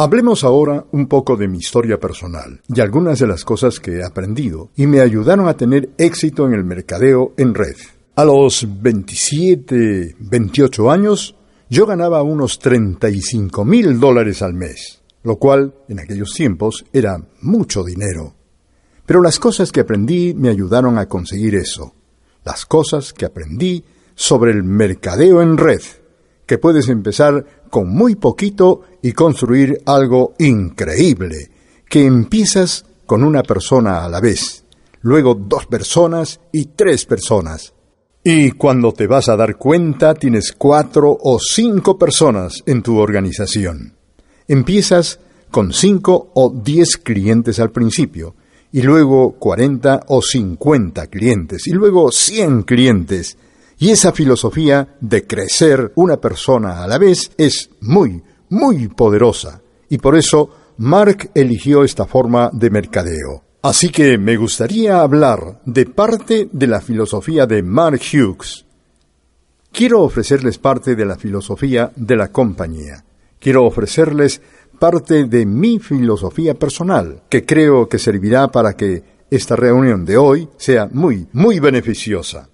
Hablemos ahora un poco de mi historia personal y algunas de las cosas que he aprendido y me ayudaron a tener éxito en el mercadeo en red. A los 27, 28 años, yo ganaba unos 35 mil dólares al mes, lo cual en aquellos tiempos era mucho dinero. Pero las cosas que aprendí me ayudaron a conseguir eso. Las cosas que aprendí sobre el mercadeo en red, que puedes empezar con muy poquito y construir algo increíble, que empiezas con una persona a la vez, luego dos personas y tres personas. Y cuando te vas a dar cuenta tienes cuatro o cinco personas en tu organización. Empiezas con cinco o diez clientes al principio, y luego cuarenta o cincuenta clientes, y luego cien clientes, y esa filosofía de crecer una persona a la vez es muy, muy poderosa. Y por eso Mark eligió esta forma de mercadeo. Así que me gustaría hablar de parte de la filosofía de Mark Hughes. Quiero ofrecerles parte de la filosofía de la compañía. Quiero ofrecerles parte de mi filosofía personal, que creo que servirá para que esta reunión de hoy sea muy, muy beneficiosa.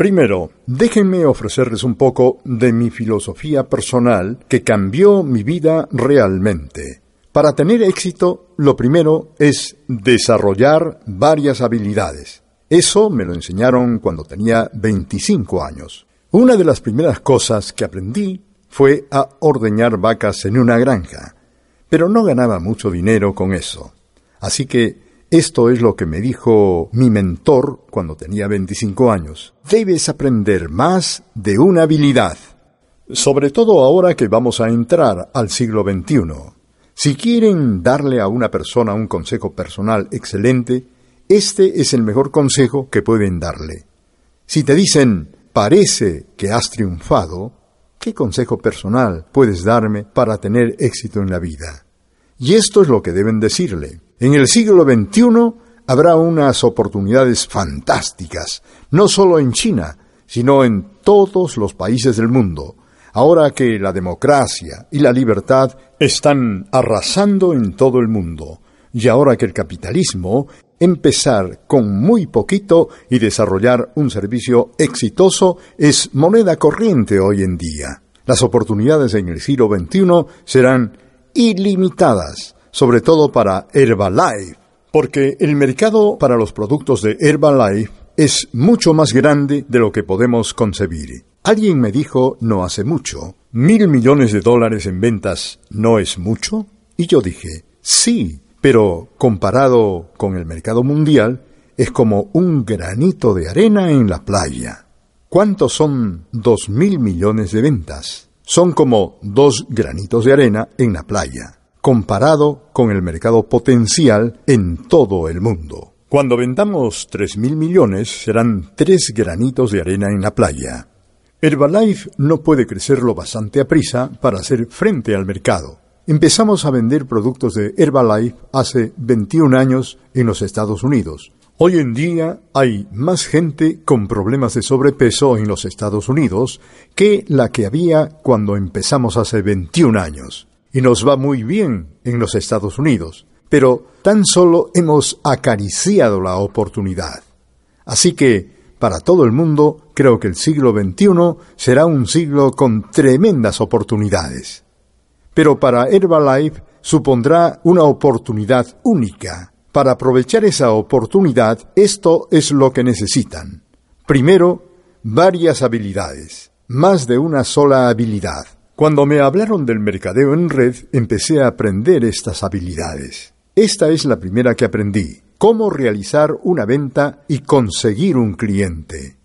Primero, déjenme ofrecerles un poco de mi filosofía personal que cambió mi vida realmente. Para tener éxito, lo primero es desarrollar varias habilidades. Eso me lo enseñaron cuando tenía 25 años. Una de las primeras cosas que aprendí fue a ordeñar vacas en una granja, pero no ganaba mucho dinero con eso. Así que esto es lo que me dijo mi mentor cuando tenía 25 años. Debes aprender más de una habilidad. Sobre todo ahora que vamos a entrar al siglo XXI. Si quieren darle a una persona un consejo personal excelente, este es el mejor consejo que pueden darle. Si te dicen, parece que has triunfado, ¿qué consejo personal puedes darme para tener éxito en la vida? Y esto es lo que deben decirle. En el siglo XXI habrá unas oportunidades fantásticas, no solo en China, sino en todos los países del mundo, ahora que la democracia y la libertad están arrasando en todo el mundo, y ahora que el capitalismo empezar con muy poquito y desarrollar un servicio exitoso es moneda corriente hoy en día. Las oportunidades en el siglo XXI serán ilimitadas sobre todo para Herbalife, porque el mercado para los productos de Herbalife es mucho más grande de lo que podemos concebir. Alguien me dijo no hace mucho, ¿mil millones de dólares en ventas no es mucho? Y yo dije, sí, pero comparado con el mercado mundial, es como un granito de arena en la playa. ¿Cuántos son dos mil millones de ventas? Son como dos granitos de arena en la playa comparado con el mercado potencial en todo el mundo. Cuando vendamos tres mil millones serán tres granitos de arena en la playa. Herbalife no puede crecer lo bastante a prisa para hacer frente al mercado. Empezamos a vender productos de Herbalife hace 21 años en los Estados Unidos. Hoy en día hay más gente con problemas de sobrepeso en los Estados Unidos que la que había cuando empezamos hace 21 años y nos va muy bien en los Estados Unidos, pero tan solo hemos acariciado la oportunidad. Así que, para todo el mundo, creo que el siglo XXI será un siglo con tremendas oportunidades. Pero para Herbalife supondrá una oportunidad única. Para aprovechar esa oportunidad, esto es lo que necesitan. Primero, varias habilidades, más de una sola habilidad. Cuando me hablaron del mercadeo en red, empecé a aprender estas habilidades. Esta es la primera que aprendí, cómo realizar una venta y conseguir un cliente.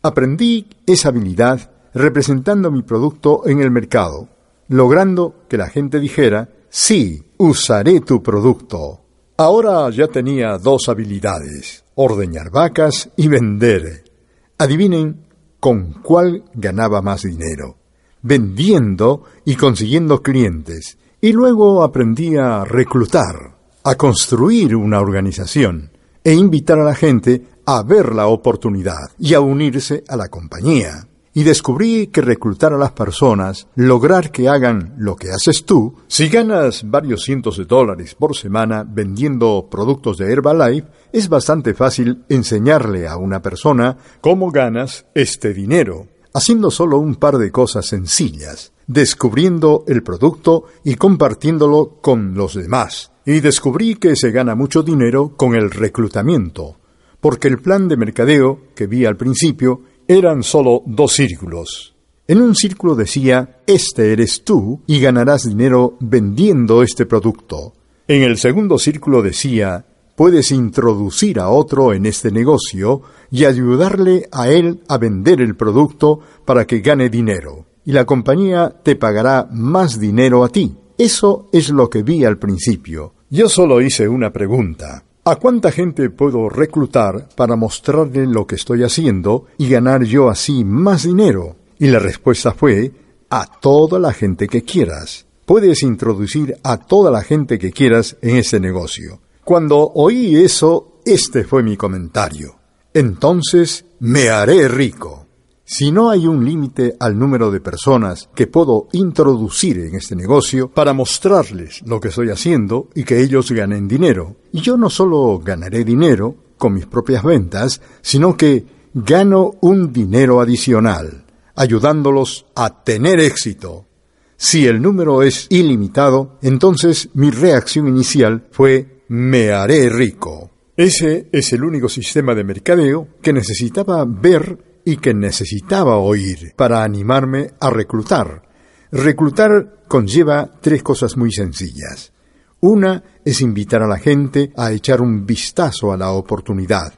Aprendí esa habilidad representando mi producto en el mercado, logrando que la gente dijera, sí, usaré tu producto. Ahora ya tenía dos habilidades, ordeñar vacas y vender. Adivinen con cuál ganaba más dinero vendiendo y consiguiendo clientes, y luego aprendí a reclutar, a construir una organización e invitar a la gente a ver la oportunidad y a unirse a la compañía. y descubrí que reclutar a las personas, lograr que hagan lo que haces tú, si ganas varios cientos de dólares por semana vendiendo productos de Herbalife, es bastante fácil enseñarle a una persona cómo ganas este dinero, haciendo solo un par de cosas sencillas, descubriendo el producto y compartiéndolo con los demás. Y descubrí que se gana mucho dinero con el reclutamiento, porque el plan de mercadeo que vi al principio eran solo dos círculos. En un círculo decía, este eres tú y ganarás dinero vendiendo este producto. En el segundo círculo decía, puedes introducir a otro en este negocio y ayudarle a él a vender el producto para que gane dinero. Y la compañía te pagará más dinero a ti. Eso es lo que vi al principio. Yo solo hice una pregunta. ¿A cuánta gente puedo reclutar para mostrarle lo que estoy haciendo y ganar yo así más dinero? Y la respuesta fue, a toda la gente que quieras. Puedes introducir a toda la gente que quieras en ese negocio. Cuando oí eso, este fue mi comentario. Entonces me haré rico. Si no hay un límite al número de personas que puedo introducir en este negocio para mostrarles lo que estoy haciendo y que ellos ganen dinero, y yo no solo ganaré dinero con mis propias ventas, sino que gano un dinero adicional, ayudándolos a tener éxito. Si el número es ilimitado, entonces mi reacción inicial fue me haré rico. Ese es el único sistema de mercadeo que necesitaba ver y que necesitaba oír para animarme a reclutar. Reclutar conlleva tres cosas muy sencillas. Una es invitar a la gente a echar un vistazo a la oportunidad.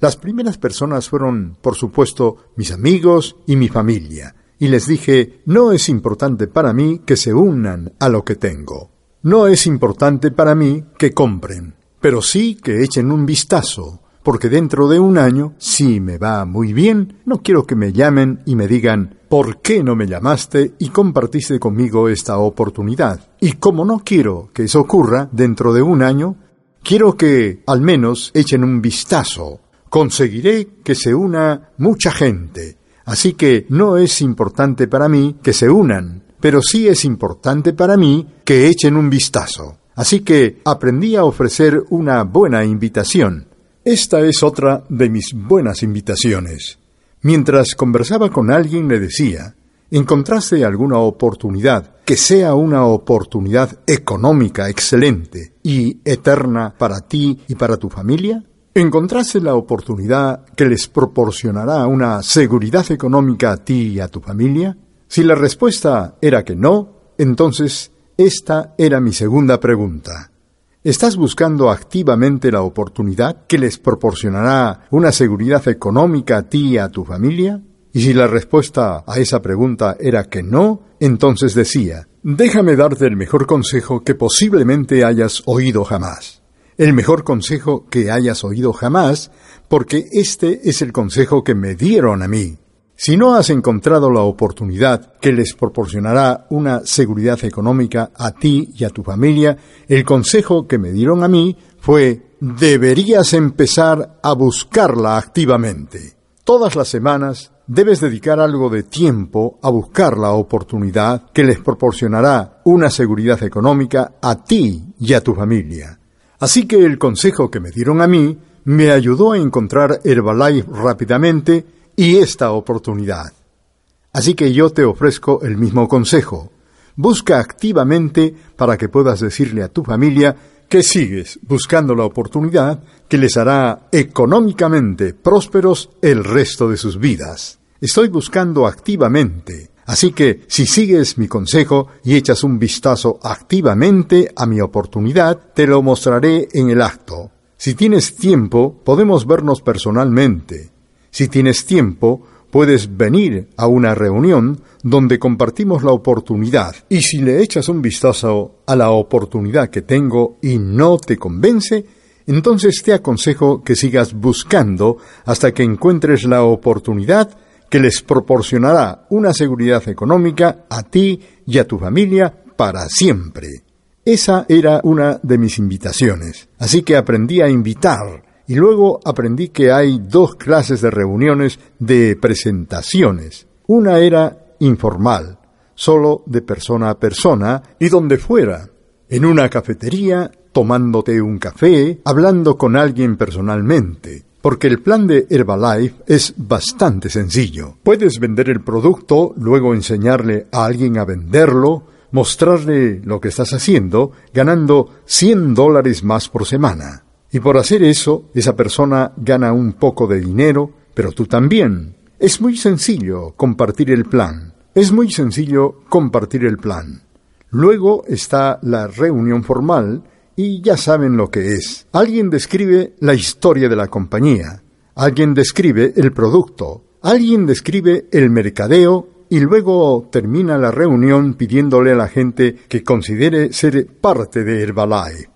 Las primeras personas fueron, por supuesto, mis amigos y mi familia, y les dije, no es importante para mí que se unan a lo que tengo. No es importante para mí que compren, pero sí que echen un vistazo, porque dentro de un año, si me va muy bien, no quiero que me llamen y me digan ¿por qué no me llamaste y compartiste conmigo esta oportunidad? Y como no quiero que eso ocurra dentro de un año, quiero que al menos echen un vistazo. Conseguiré que se una mucha gente. Así que no es importante para mí que se unan, pero sí es importante para mí que echen un vistazo. Así que aprendí a ofrecer una buena invitación esta es otra de mis buenas invitaciones. Mientras conversaba con alguien le decía, ¿encontraste alguna oportunidad que sea una oportunidad económica excelente y eterna para ti y para tu familia? ¿Encontraste la oportunidad que les proporcionará una seguridad económica a ti y a tu familia? Si la respuesta era que no, entonces esta era mi segunda pregunta. ¿Estás buscando activamente la oportunidad que les proporcionará una seguridad económica a ti y a tu familia? Y si la respuesta a esa pregunta era que no, entonces decía, déjame darte el mejor consejo que posiblemente hayas oído jamás. El mejor consejo que hayas oído jamás, porque este es el consejo que me dieron a mí. Si no has encontrado la oportunidad que les proporcionará una seguridad económica a ti y a tu familia, el consejo que me dieron a mí fue deberías empezar a buscarla activamente. Todas las semanas debes dedicar algo de tiempo a buscar la oportunidad que les proporcionará una seguridad económica a ti y a tu familia. Así que el consejo que me dieron a mí me ayudó a encontrar Herbalife rápidamente y esta oportunidad. Así que yo te ofrezco el mismo consejo. Busca activamente para que puedas decirle a tu familia que sigues buscando la oportunidad que les hará económicamente prósperos el resto de sus vidas. Estoy buscando activamente. Así que si sigues mi consejo y echas un vistazo activamente a mi oportunidad, te lo mostraré en el acto. Si tienes tiempo, podemos vernos personalmente. Si tienes tiempo, puedes venir a una reunión donde compartimos la oportunidad. Y si le echas un vistazo a la oportunidad que tengo y no te convence, entonces te aconsejo que sigas buscando hasta que encuentres la oportunidad que les proporcionará una seguridad económica a ti y a tu familia para siempre. Esa era una de mis invitaciones. Así que aprendí a invitar y luego aprendí que hay dos clases de reuniones de presentaciones. Una era informal, solo de persona a persona y donde fuera, en una cafetería, tomándote un café, hablando con alguien personalmente. Porque el plan de Herbalife es bastante sencillo. Puedes vender el producto, luego enseñarle a alguien a venderlo, mostrarle lo que estás haciendo, ganando 100 dólares más por semana. Y por hacer eso, esa persona gana un poco de dinero, pero tú también. Es muy sencillo compartir el plan. Es muy sencillo compartir el plan. Luego está la reunión formal y ya saben lo que es. Alguien describe la historia de la compañía, alguien describe el producto, alguien describe el mercadeo y luego termina la reunión pidiéndole a la gente que considere ser parte de Herbalife.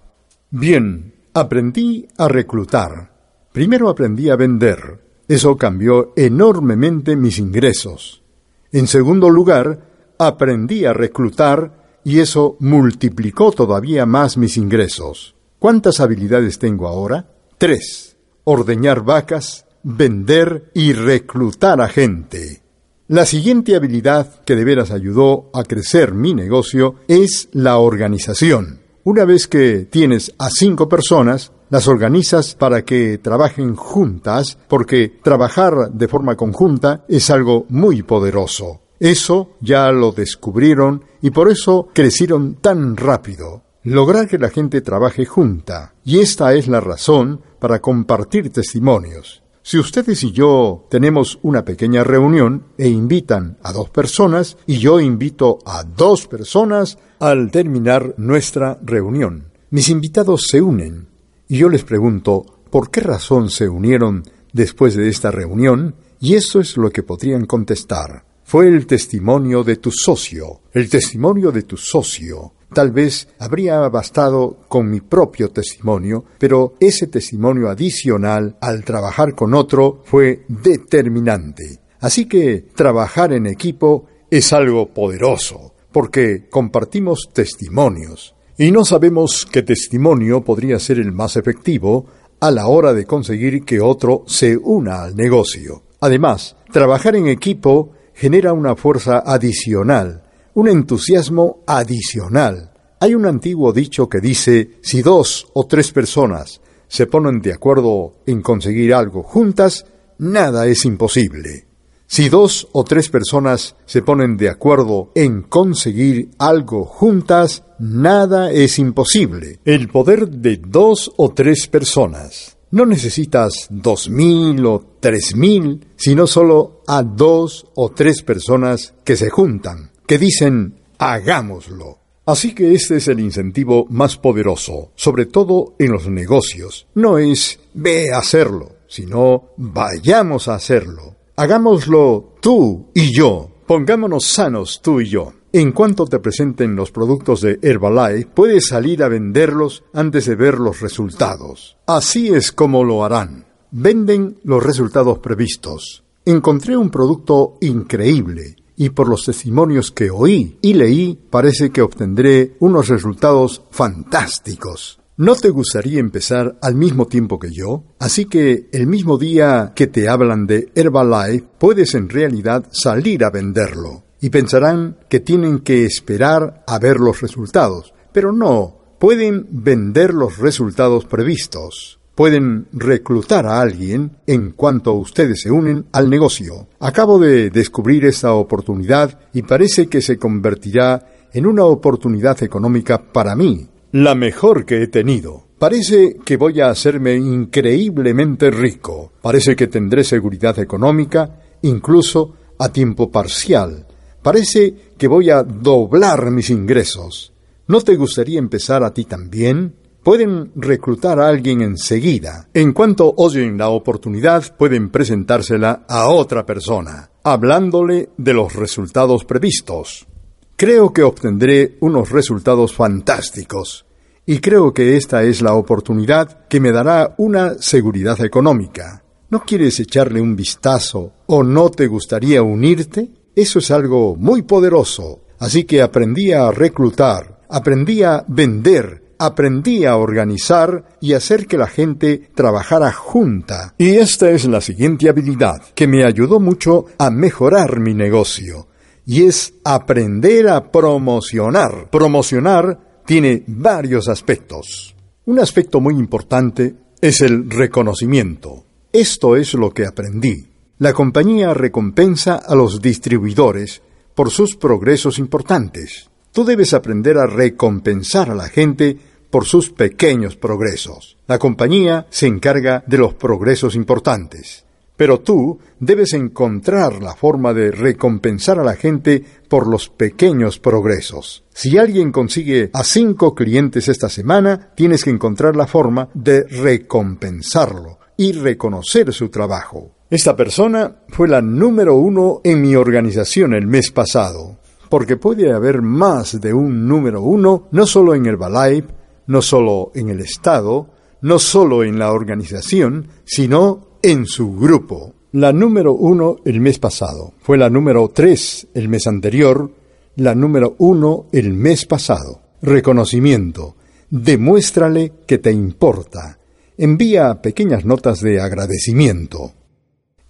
Bien, aprendí a reclutar. Primero aprendí a vender. Eso cambió enormemente mis ingresos. En segundo lugar, aprendí a reclutar y eso multiplicó todavía más mis ingresos. ¿Cuántas habilidades tengo ahora? Tres. Ordeñar vacas, vender y reclutar a gente. La siguiente habilidad que de veras ayudó a crecer mi negocio es la organización. Una vez que tienes a cinco personas, las organizas para que trabajen juntas, porque trabajar de forma conjunta es algo muy poderoso. Eso ya lo descubrieron y por eso crecieron tan rápido. Lograr que la gente trabaje junta. Y esta es la razón para compartir testimonios. Si ustedes y yo tenemos una pequeña reunión e invitan a dos personas y yo invito a dos personas al terminar nuestra reunión, mis invitados se unen y yo les pregunto por qué razón se unieron después de esta reunión y eso es lo que podrían contestar fue el testimonio de tu socio. El testimonio de tu socio. Tal vez habría bastado con mi propio testimonio, pero ese testimonio adicional al trabajar con otro fue determinante. Así que trabajar en equipo es algo poderoso, porque compartimos testimonios. Y no sabemos qué testimonio podría ser el más efectivo a la hora de conseguir que otro se una al negocio. Además, trabajar en equipo genera una fuerza adicional, un entusiasmo adicional. Hay un antiguo dicho que dice, si dos o tres personas se ponen de acuerdo en conseguir algo juntas, nada es imposible. Si dos o tres personas se ponen de acuerdo en conseguir algo juntas, nada es imposible. El poder de dos o tres personas. No necesitas dos mil o tres mil, sino solo a dos o tres personas que se juntan, que dicen hagámoslo. Así que este es el incentivo más poderoso, sobre todo en los negocios. No es ve a hacerlo, sino vayamos a hacerlo. Hagámoslo tú y yo. Pongámonos sanos tú y yo. En cuanto te presenten los productos de Herbalife, puedes salir a venderlos antes de ver los resultados. Así es como lo harán. Venden los resultados previstos. Encontré un producto increíble y por los testimonios que oí y leí parece que obtendré unos resultados fantásticos. ¿No te gustaría empezar al mismo tiempo que yo? Así que el mismo día que te hablan de Herbalife, puedes en realidad salir a venderlo y pensarán que tienen que esperar a ver los resultados. Pero no, pueden vender los resultados previstos. Pueden reclutar a alguien en cuanto ustedes se unen al negocio. Acabo de descubrir esta oportunidad y parece que se convertirá en una oportunidad económica para mí, la mejor que he tenido. Parece que voy a hacerme increíblemente rico. Parece que tendré seguridad económica, incluso a tiempo parcial. Parece que voy a doblar mis ingresos. ¿No te gustaría empezar a ti también? Pueden reclutar a alguien enseguida. En cuanto oyen la oportunidad, pueden presentársela a otra persona, hablándole de los resultados previstos. Creo que obtendré unos resultados fantásticos y creo que esta es la oportunidad que me dará una seguridad económica. ¿No quieres echarle un vistazo o no te gustaría unirte? Eso es algo muy poderoso. Así que aprendí a reclutar, aprendí a vender aprendí a organizar y hacer que la gente trabajara junta. Y esta es la siguiente habilidad que me ayudó mucho a mejorar mi negocio. Y es aprender a promocionar. Promocionar tiene varios aspectos. Un aspecto muy importante es el reconocimiento. Esto es lo que aprendí. La compañía recompensa a los distribuidores por sus progresos importantes. Tú debes aprender a recompensar a la gente por sus pequeños progresos. La compañía se encarga de los progresos importantes. Pero tú debes encontrar la forma de recompensar a la gente por los pequeños progresos. Si alguien consigue a cinco clientes esta semana, tienes que encontrar la forma de recompensarlo y reconocer su trabajo. Esta persona fue la número uno en mi organización el mes pasado porque puede haber más de un número uno, no solo en el Balai, no solo en el Estado, no solo en la organización, sino en su grupo. La número uno el mes pasado, fue la número tres el mes anterior, la número uno el mes pasado. Reconocimiento. Demuéstrale que te importa. Envía pequeñas notas de agradecimiento.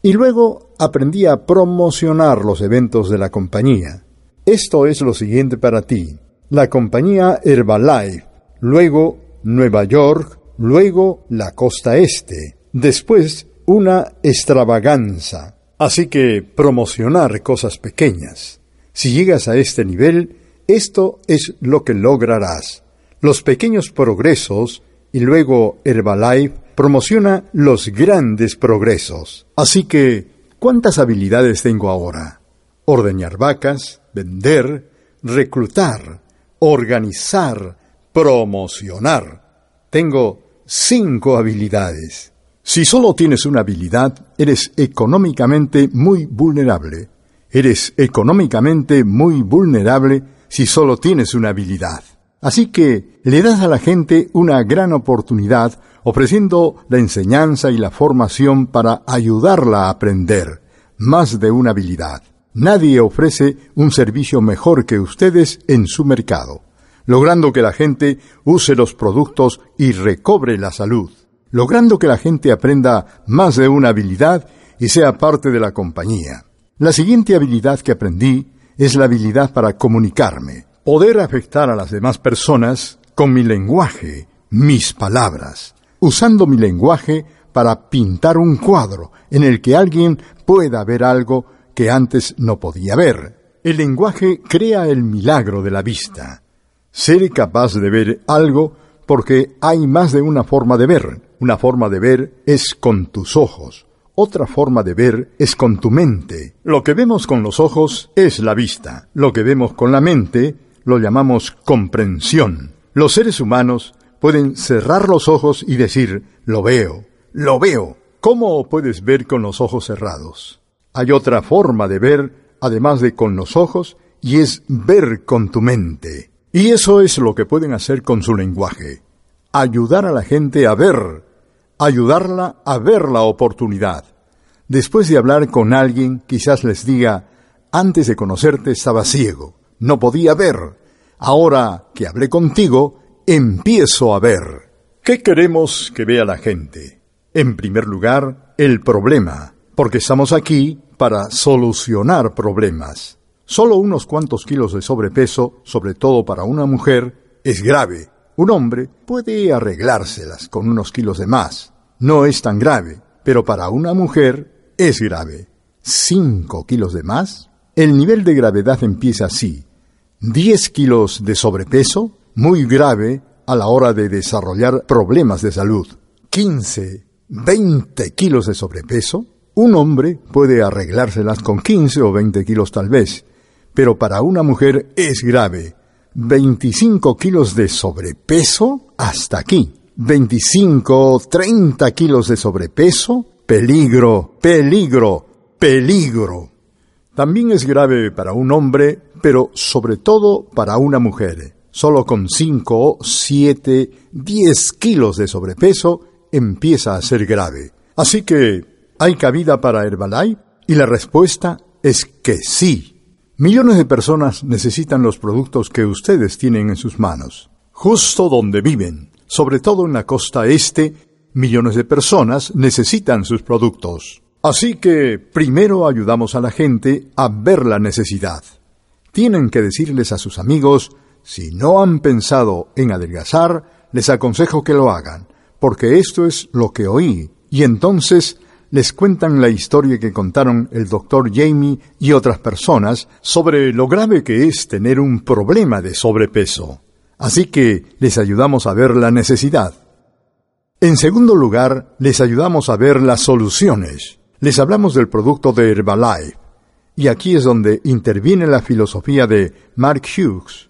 Y luego aprendí a promocionar los eventos de la compañía. Esto es lo siguiente para ti. La compañía Herbalife, luego Nueva York, luego la costa este, después una extravaganza. Así que promocionar cosas pequeñas. Si llegas a este nivel, esto es lo que lograrás. Los pequeños progresos y luego Herbalife promociona los grandes progresos. Así que, ¿cuántas habilidades tengo ahora? Ordeñar vacas, vender, reclutar, organizar, promocionar. Tengo cinco habilidades. Si solo tienes una habilidad, eres económicamente muy vulnerable. Eres económicamente muy vulnerable si solo tienes una habilidad. Así que le das a la gente una gran oportunidad ofreciendo la enseñanza y la formación para ayudarla a aprender más de una habilidad. Nadie ofrece un servicio mejor que ustedes en su mercado, logrando que la gente use los productos y recobre la salud, logrando que la gente aprenda más de una habilidad y sea parte de la compañía. La siguiente habilidad que aprendí es la habilidad para comunicarme, poder afectar a las demás personas con mi lenguaje, mis palabras, usando mi lenguaje para pintar un cuadro en el que alguien pueda ver algo que antes no podía ver. El lenguaje crea el milagro de la vista. Ser capaz de ver algo porque hay más de una forma de ver. Una forma de ver es con tus ojos. Otra forma de ver es con tu mente. Lo que vemos con los ojos es la vista. Lo que vemos con la mente lo llamamos comprensión. Los seres humanos pueden cerrar los ojos y decir, lo veo, lo veo. ¿Cómo puedes ver con los ojos cerrados? Hay otra forma de ver, además de con los ojos, y es ver con tu mente. Y eso es lo que pueden hacer con su lenguaje. Ayudar a la gente a ver, ayudarla a ver la oportunidad. Después de hablar con alguien, quizás les diga, antes de conocerte estaba ciego, no podía ver. Ahora que hablé contigo, empiezo a ver. ¿Qué queremos que vea la gente? En primer lugar, el problema, porque estamos aquí para solucionar problemas. Solo unos cuantos kilos de sobrepeso, sobre todo para una mujer, es grave. Un hombre puede arreglárselas con unos kilos de más. No es tan grave, pero para una mujer es grave. ¿Cinco kilos de más? El nivel de gravedad empieza así. Diez kilos de sobrepeso, muy grave a la hora de desarrollar problemas de salud. Quince, veinte kilos de sobrepeso, un hombre puede arreglárselas con 15 o 20 kilos tal vez, pero para una mujer es grave. 25 kilos de sobrepeso hasta aquí. 25, 30 kilos de sobrepeso. Peligro, peligro, peligro. También es grave para un hombre, pero sobre todo para una mujer. Solo con 5, 7, 10 kilos de sobrepeso empieza a ser grave. Así que ¿Hay cabida para Herbalife? Y la respuesta es que sí. Millones de personas necesitan los productos que ustedes tienen en sus manos. justo donde viven, sobre todo en la costa este, millones de personas necesitan sus productos. Así que primero ayudamos a la gente a ver la necesidad. Tienen que decirles a sus amigos, si no han pensado en adelgazar, les aconsejo que lo hagan, porque esto es lo que oí, y entonces les cuentan la historia que contaron el doctor Jamie y otras personas sobre lo grave que es tener un problema de sobrepeso. Así que les ayudamos a ver la necesidad. En segundo lugar, les ayudamos a ver las soluciones. Les hablamos del producto de Herbalife. Y aquí es donde interviene la filosofía de Mark Hughes.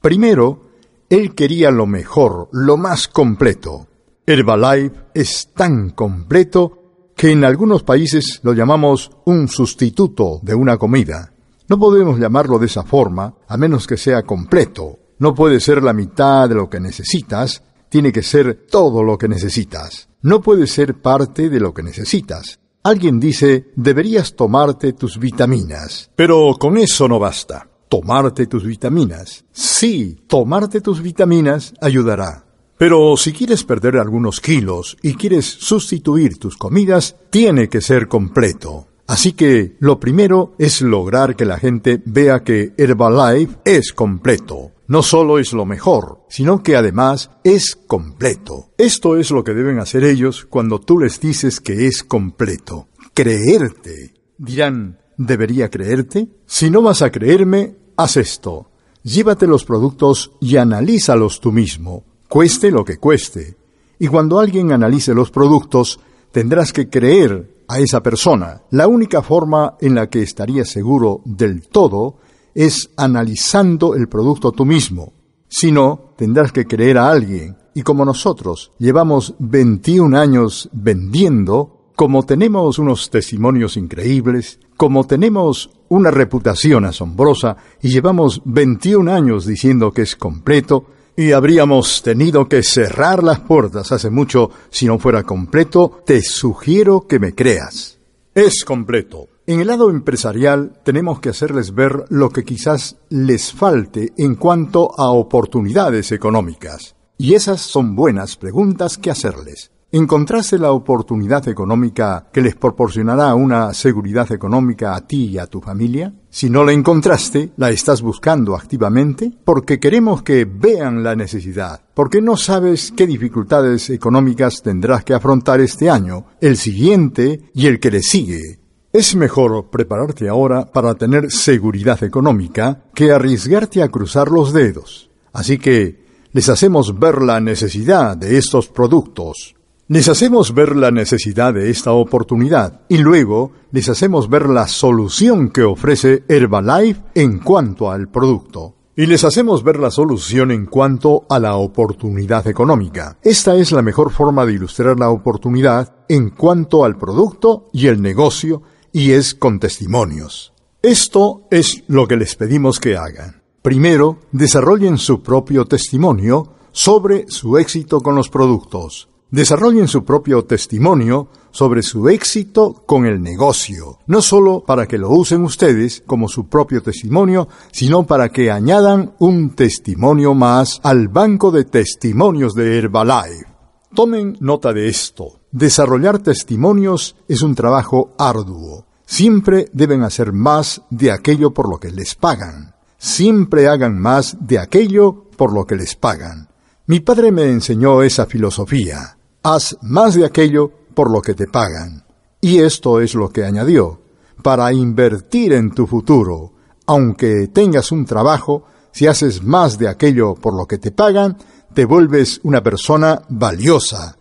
Primero, él quería lo mejor, lo más completo. Herbalife es tan completo que en algunos países lo llamamos un sustituto de una comida. No podemos llamarlo de esa forma, a menos que sea completo. No puede ser la mitad de lo que necesitas, tiene que ser todo lo que necesitas. No puede ser parte de lo que necesitas. Alguien dice, deberías tomarte tus vitaminas. Pero con eso no basta. Tomarte tus vitaminas. Sí, tomarte tus vitaminas ayudará. Pero si quieres perder algunos kilos y quieres sustituir tus comidas, tiene que ser completo. Así que lo primero es lograr que la gente vea que Herbalife es completo. No solo es lo mejor, sino que además es completo. Esto es lo que deben hacer ellos cuando tú les dices que es completo. Creerte. Dirán, ¿debería creerte? Si no vas a creerme, haz esto. Llévate los productos y analízalos tú mismo cueste lo que cueste. Y cuando alguien analice los productos, tendrás que creer a esa persona. La única forma en la que estarías seguro del todo es analizando el producto tú mismo. Si no, tendrás que creer a alguien. Y como nosotros llevamos 21 años vendiendo, como tenemos unos testimonios increíbles, como tenemos una reputación asombrosa y llevamos 21 años diciendo que es completo, y habríamos tenido que cerrar las puertas hace mucho si no fuera completo, te sugiero que me creas. Es completo. En el lado empresarial tenemos que hacerles ver lo que quizás les falte en cuanto a oportunidades económicas. Y esas son buenas preguntas que hacerles. ¿Encontraste la oportunidad económica que les proporcionará una seguridad económica a ti y a tu familia? Si no la encontraste, la estás buscando activamente porque queremos que vean la necesidad, porque no sabes qué dificultades económicas tendrás que afrontar este año, el siguiente y el que le sigue. Es mejor prepararte ahora para tener seguridad económica que arriesgarte a cruzar los dedos. Así que les hacemos ver la necesidad de estos productos. Les hacemos ver la necesidad de esta oportunidad y luego les hacemos ver la solución que ofrece Herbalife en cuanto al producto. Y les hacemos ver la solución en cuanto a la oportunidad económica. Esta es la mejor forma de ilustrar la oportunidad en cuanto al producto y el negocio y es con testimonios. Esto es lo que les pedimos que hagan. Primero, desarrollen su propio testimonio sobre su éxito con los productos desarrollen su propio testimonio sobre su éxito con el negocio, no solo para que lo usen ustedes como su propio testimonio, sino para que añadan un testimonio más al banco de testimonios de Herbalife. Tomen nota de esto. Desarrollar testimonios es un trabajo arduo. Siempre deben hacer más de aquello por lo que les pagan. Siempre hagan más de aquello por lo que les pagan. Mi padre me enseñó esa filosofía haz más de aquello por lo que te pagan. Y esto es lo que añadió, para invertir en tu futuro, aunque tengas un trabajo, si haces más de aquello por lo que te pagan, te vuelves una persona valiosa,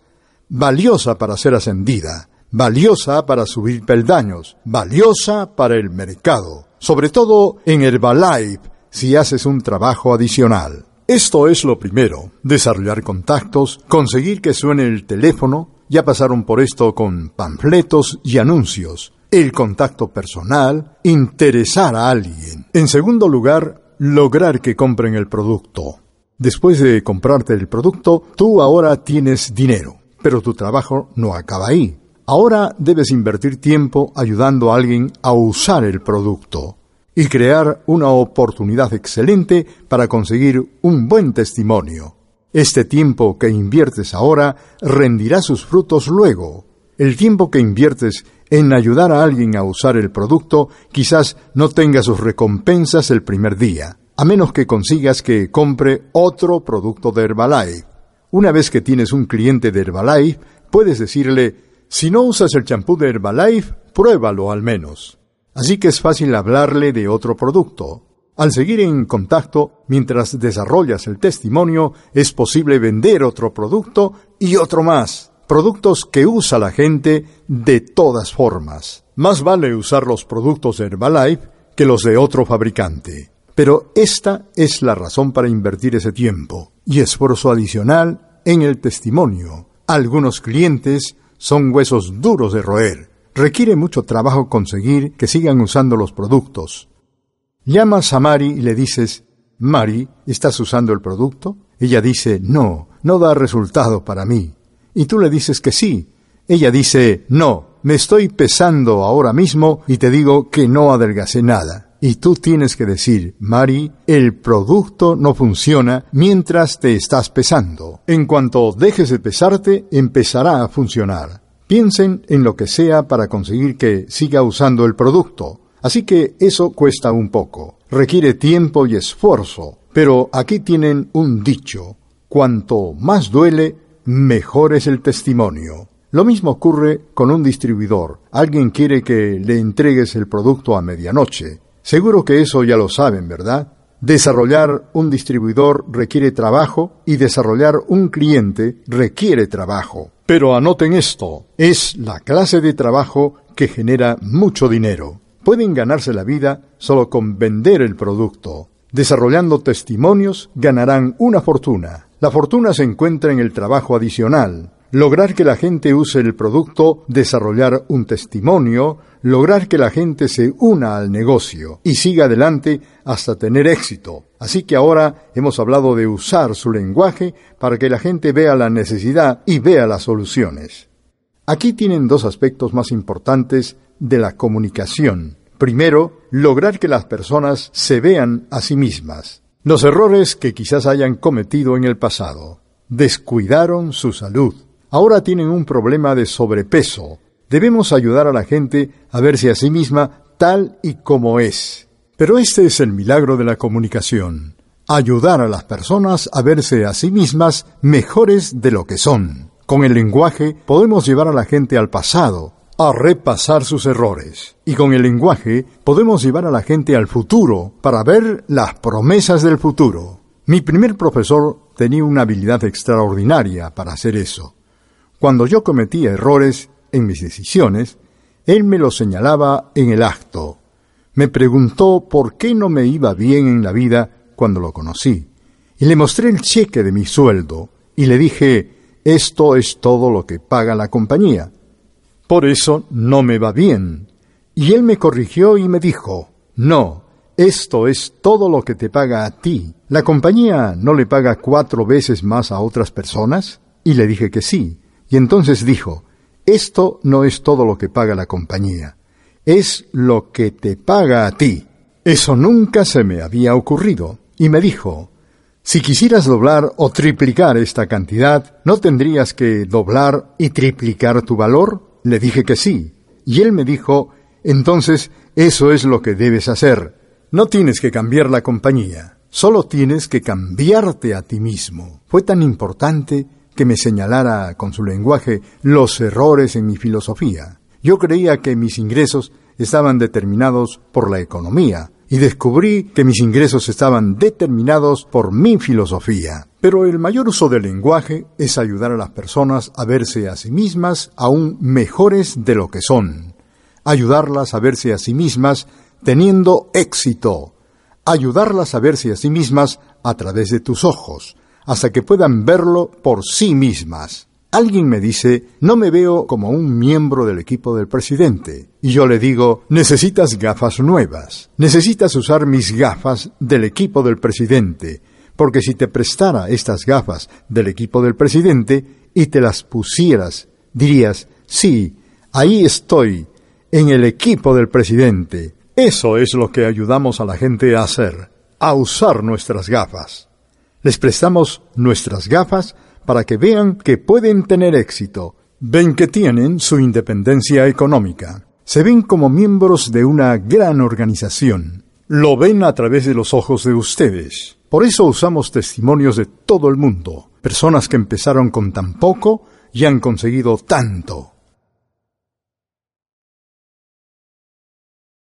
valiosa para ser ascendida, valiosa para subir peldaños, valiosa para el mercado, sobre todo en Herbalife si haces un trabajo adicional. Esto es lo primero, desarrollar contactos, conseguir que suene el teléfono, ya pasaron por esto con panfletos y anuncios, el contacto personal, interesar a alguien. En segundo lugar, lograr que compren el producto. Después de comprarte el producto, tú ahora tienes dinero, pero tu trabajo no acaba ahí. Ahora debes invertir tiempo ayudando a alguien a usar el producto. y crear una oportunidad excelente para conseguir un buen testimonio. Este tiempo que inviertes ahora rendirá sus frutos luego. El tiempo que inviertes en ayudar a alguien a usar el producto quizás no tenga sus recompensas el primer día, a menos que consigas que compre otro producto de Herbalife. Una vez que tienes un cliente de Herbalife, puedes decirle, si no usas el champú de Herbalife, pruébalo al menos. Así que es fácil hablarle de otro producto. Al seguir en contacto, mientras desarrollas el testimonio, es posible vender otro producto y otro más. Productos que usa la gente de todas formas. Más vale usar los productos de Herbalife que los de otro fabricante. Pero esta es la razón para invertir ese tiempo y esfuerzo adicional en el testimonio. Algunos clientes son huesos duros de roer. Requiere mucho trabajo conseguir que sigan usando los productos. Llamas a Mari y le dices, Mari, ¿estás usando el producto? Ella dice, no, no da resultado para mí. Y tú le dices que sí. Ella dice, no, me estoy pesando ahora mismo y te digo que no adelgacé nada. Y tú tienes que decir, Mari, el producto no funciona mientras te estás pesando. En cuanto dejes de pesarte, empezará a funcionar. Piensen en lo que sea para conseguir que siga usando el producto. Así que eso cuesta un poco, requiere tiempo y esfuerzo, pero aquí tienen un dicho, cuanto más duele, mejor es el testimonio. Lo mismo ocurre con un distribuidor. Alguien quiere que le entregues el producto a medianoche. Seguro que eso ya lo saben, ¿verdad? Desarrollar un distribuidor requiere trabajo y desarrollar un cliente requiere trabajo. Pero anoten esto, es la clase de trabajo que genera mucho dinero pueden ganarse la vida solo con vender el producto. Desarrollando testimonios ganarán una fortuna. La fortuna se encuentra en el trabajo adicional. Lograr que la gente use el producto, desarrollar un testimonio, lograr que la gente se una al negocio y siga adelante hasta tener éxito. Así que ahora hemos hablado de usar su lenguaje para que la gente vea la necesidad y vea las soluciones. Aquí tienen dos aspectos más importantes de la comunicación. Primero, lograr que las personas se vean a sí mismas. Los errores que quizás hayan cometido en el pasado. Descuidaron su salud. Ahora tienen un problema de sobrepeso. Debemos ayudar a la gente a verse a sí misma tal y como es. Pero este es el milagro de la comunicación. Ayudar a las personas a verse a sí mismas mejores de lo que son. Con el lenguaje podemos llevar a la gente al pasado, a repasar sus errores. Y con el lenguaje podemos llevar a la gente al futuro para ver las promesas del futuro. Mi primer profesor tenía una habilidad extraordinaria para hacer eso. Cuando yo cometía errores en mis decisiones, él me lo señalaba en el acto. Me preguntó por qué no me iba bien en la vida cuando lo conocí. Y le mostré el cheque de mi sueldo y le dije, esto es todo lo que paga la compañía. Por eso no me va bien. Y él me corrigió y me dijo, no, esto es todo lo que te paga a ti. ¿La compañía no le paga cuatro veces más a otras personas? Y le dije que sí. Y entonces dijo, esto no es todo lo que paga la compañía, es lo que te paga a ti. Eso nunca se me había ocurrido. Y me dijo, si quisieras doblar o triplicar esta cantidad, ¿no tendrías que doblar y triplicar tu valor? Le dije que sí, y él me dijo, entonces eso es lo que debes hacer. No tienes que cambiar la compañía, solo tienes que cambiarte a ti mismo. Fue tan importante que me señalara con su lenguaje los errores en mi filosofía. Yo creía que mis ingresos estaban determinados por la economía, y descubrí que mis ingresos estaban determinados por mi filosofía. Pero el mayor uso del lenguaje es ayudar a las personas a verse a sí mismas aún mejores de lo que son, ayudarlas a verse a sí mismas teniendo éxito, ayudarlas a verse a sí mismas a través de tus ojos, hasta que puedan verlo por sí mismas. Alguien me dice, no me veo como un miembro del equipo del presidente. Y yo le digo, necesitas gafas nuevas. Necesitas usar mis gafas del equipo del presidente. Porque si te prestara estas gafas del equipo del presidente y te las pusieras, dirías, sí, ahí estoy, en el equipo del presidente. Eso es lo que ayudamos a la gente a hacer, a usar nuestras gafas. Les prestamos nuestras gafas para que vean que pueden tener éxito. Ven que tienen su independencia económica. Se ven como miembros de una gran organización. Lo ven a través de los ojos de ustedes. Por eso usamos testimonios de todo el mundo, personas que empezaron con tan poco y han conseguido tanto.